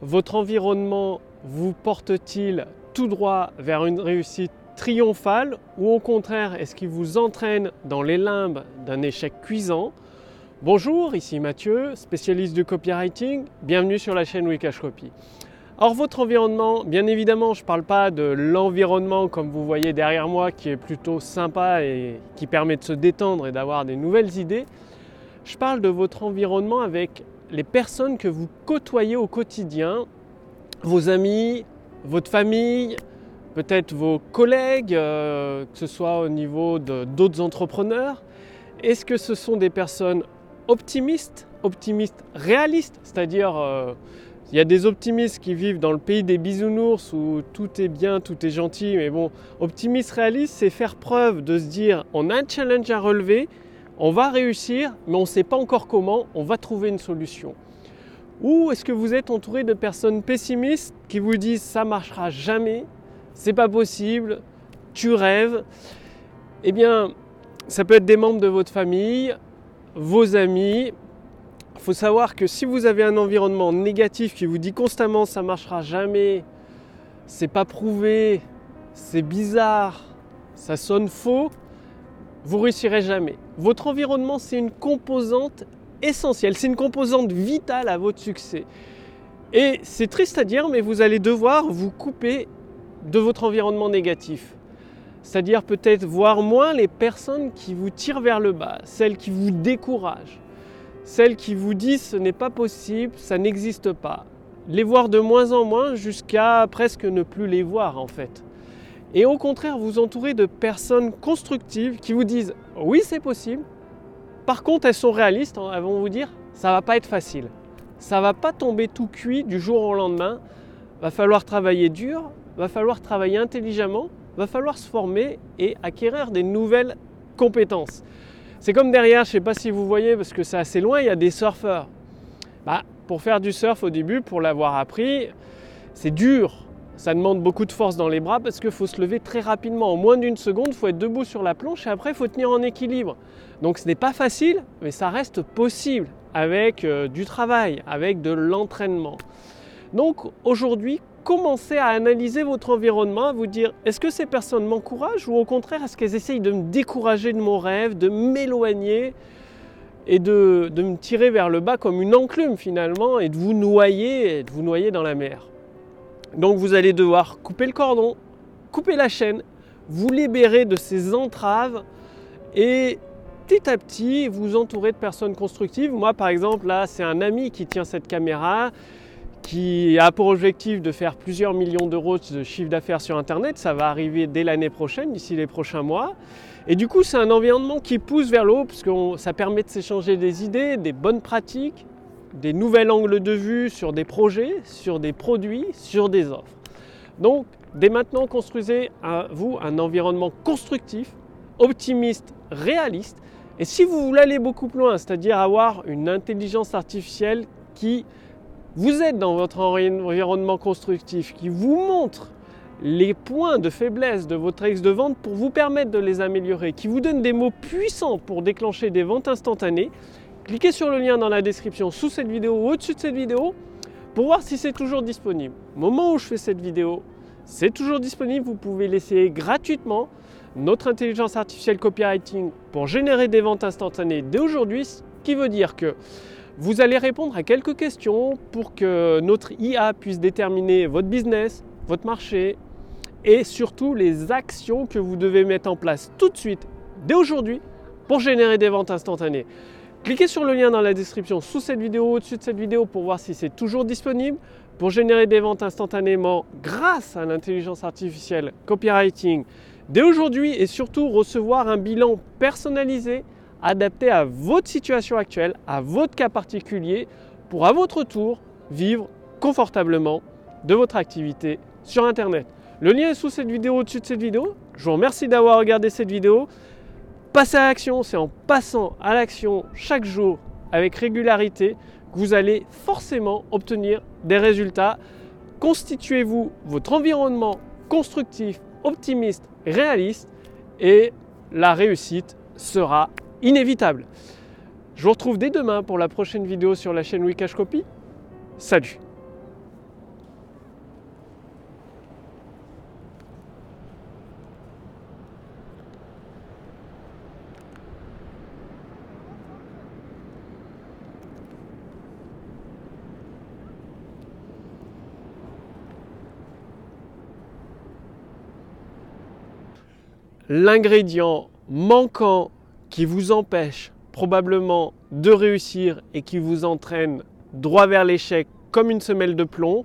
Votre environnement vous porte-t-il tout droit vers une réussite triomphale ou au contraire est-ce qu'il vous entraîne dans les limbes d'un échec cuisant? Bonjour, ici Mathieu, spécialiste du copywriting. Bienvenue sur la chaîne Wikash Copy. Or votre environnement, bien évidemment, je ne parle pas de l'environnement comme vous voyez derrière moi qui est plutôt sympa et qui permet de se détendre et d'avoir des nouvelles idées. Je parle de votre environnement avec les personnes que vous côtoyez au quotidien, vos amis, votre famille, peut-être vos collègues, euh, que ce soit au niveau d'autres entrepreneurs. Est-ce que ce sont des personnes optimistes, optimistes réalistes, c'est-à-dire euh, il y a des optimistes qui vivent dans le pays des bisounours où tout est bien, tout est gentil, mais bon, optimiste réaliste, c'est faire preuve de se dire on a un challenge à relever, on va réussir, mais on ne sait pas encore comment, on va trouver une solution. Ou est-ce que vous êtes entouré de personnes pessimistes qui vous disent ça marchera jamais, c'est pas possible, tu rêves Eh bien, ça peut être des membres de votre famille, vos amis. Il faut savoir que si vous avez un environnement négatif qui vous dit constamment ça marchera jamais, c'est pas prouvé, c'est bizarre, ça sonne faux, vous réussirez jamais. Votre environnement, c'est une composante essentielle, c'est une composante vitale à votre succès. Et c'est triste à dire, mais vous allez devoir vous couper de votre environnement négatif. C'est-à-dire peut-être voir moins les personnes qui vous tirent vers le bas, celles qui vous découragent, celles qui vous disent ce n'est pas possible, ça n'existe pas. Les voir de moins en moins jusqu'à presque ne plus les voir en fait et au contraire vous entourer de personnes constructives qui vous disent oui c'est possible. Par contre elles sont réalistes, hein, elles vont vous dire ça va pas être facile. Ça va pas tomber tout cuit du jour au lendemain. Va falloir travailler dur, va falloir travailler intelligemment, va falloir se former et acquérir des nouvelles compétences. C'est comme derrière, je ne sais pas si vous voyez parce que c'est assez loin, il y a des surfeurs. Bah, pour faire du surf au début, pour l'avoir appris, c'est dur. Ça demande beaucoup de force dans les bras parce qu'il faut se lever très rapidement. En moins d'une seconde, il faut être debout sur la planche et après, il faut tenir en équilibre. Donc ce n'est pas facile, mais ça reste possible avec euh, du travail, avec de l'entraînement. Donc aujourd'hui, commencez à analyser votre environnement, à vous dire est-ce que ces personnes m'encouragent ou au contraire est-ce qu'elles essayent de me décourager de mon rêve, de m'éloigner et de, me tirer vers le bas comme une enclume finalement et de vous noyer, et de vous noyer dans la mer? Donc vous allez devoir couper le cordon, couper la chaîne, vous libérer de ces entraves et petit à petit vous entourer de personnes constructives. Moi par exemple là c'est un ami qui tient cette caméra qui a pour objectif de faire plusieurs millions d'euros de chiffre d'affaires sur Internet. Ça va arriver dès l'année prochaine, d'ici les prochains mois. Et du coup, c'est un environnement qui pousse vers le haut, parce que ça permet de s'échanger des idées, des bonnes pratiques, des nouveaux angles de vue sur des projets, sur des produits, sur des offres. Donc, dès maintenant, construisez à vous un environnement constructif, optimiste, réaliste. Et si vous voulez aller beaucoup plus loin, c'est-à-dire avoir une intelligence artificielle qui vous aide dans votre environnement constructif, qui vous montre les points de faiblesse de votre ex de vente pour vous permettre de les améliorer, qui vous donne des mots puissants pour déclencher des ventes instantanées, Cliquez sur le lien dans la description sous cette vidéo ou au-dessus de cette vidéo pour voir si c'est toujours disponible. Au moment où je fais cette vidéo, c'est toujours disponible. Vous pouvez l'essayer gratuitement. Notre intelligence artificielle copywriting pour générer des ventes instantanées dès aujourd'hui, ce qui veut dire que vous allez répondre à quelques questions pour que notre IA puisse déterminer votre business, votre marché et surtout les actions que vous devez mettre en place tout de suite, dès aujourd'hui, pour générer des ventes instantanées. Cliquez sur le lien dans la description sous cette vidéo, au-dessus de cette vidéo pour voir si c'est toujours disponible pour générer des ventes instantanément grâce à l'intelligence artificielle copywriting dès aujourd'hui et surtout recevoir un bilan personnalisé adapté à votre situation actuelle, à votre cas particulier pour à votre tour vivre confortablement de votre activité sur Internet. Le lien est sous cette vidéo, au-dessus de cette vidéo. Je vous remercie d'avoir regardé cette vidéo. Passer à l'action, c'est en passant à l'action chaque jour avec régularité que vous allez forcément obtenir des résultats. Constituez-vous votre environnement constructif, optimiste, réaliste et la réussite sera inévitable. Je vous retrouve dès demain pour la prochaine vidéo sur la chaîne Wikash Copy. Salut l'ingrédient manquant qui vous empêche probablement de réussir et qui vous entraîne droit vers l'échec comme une semelle de plomb,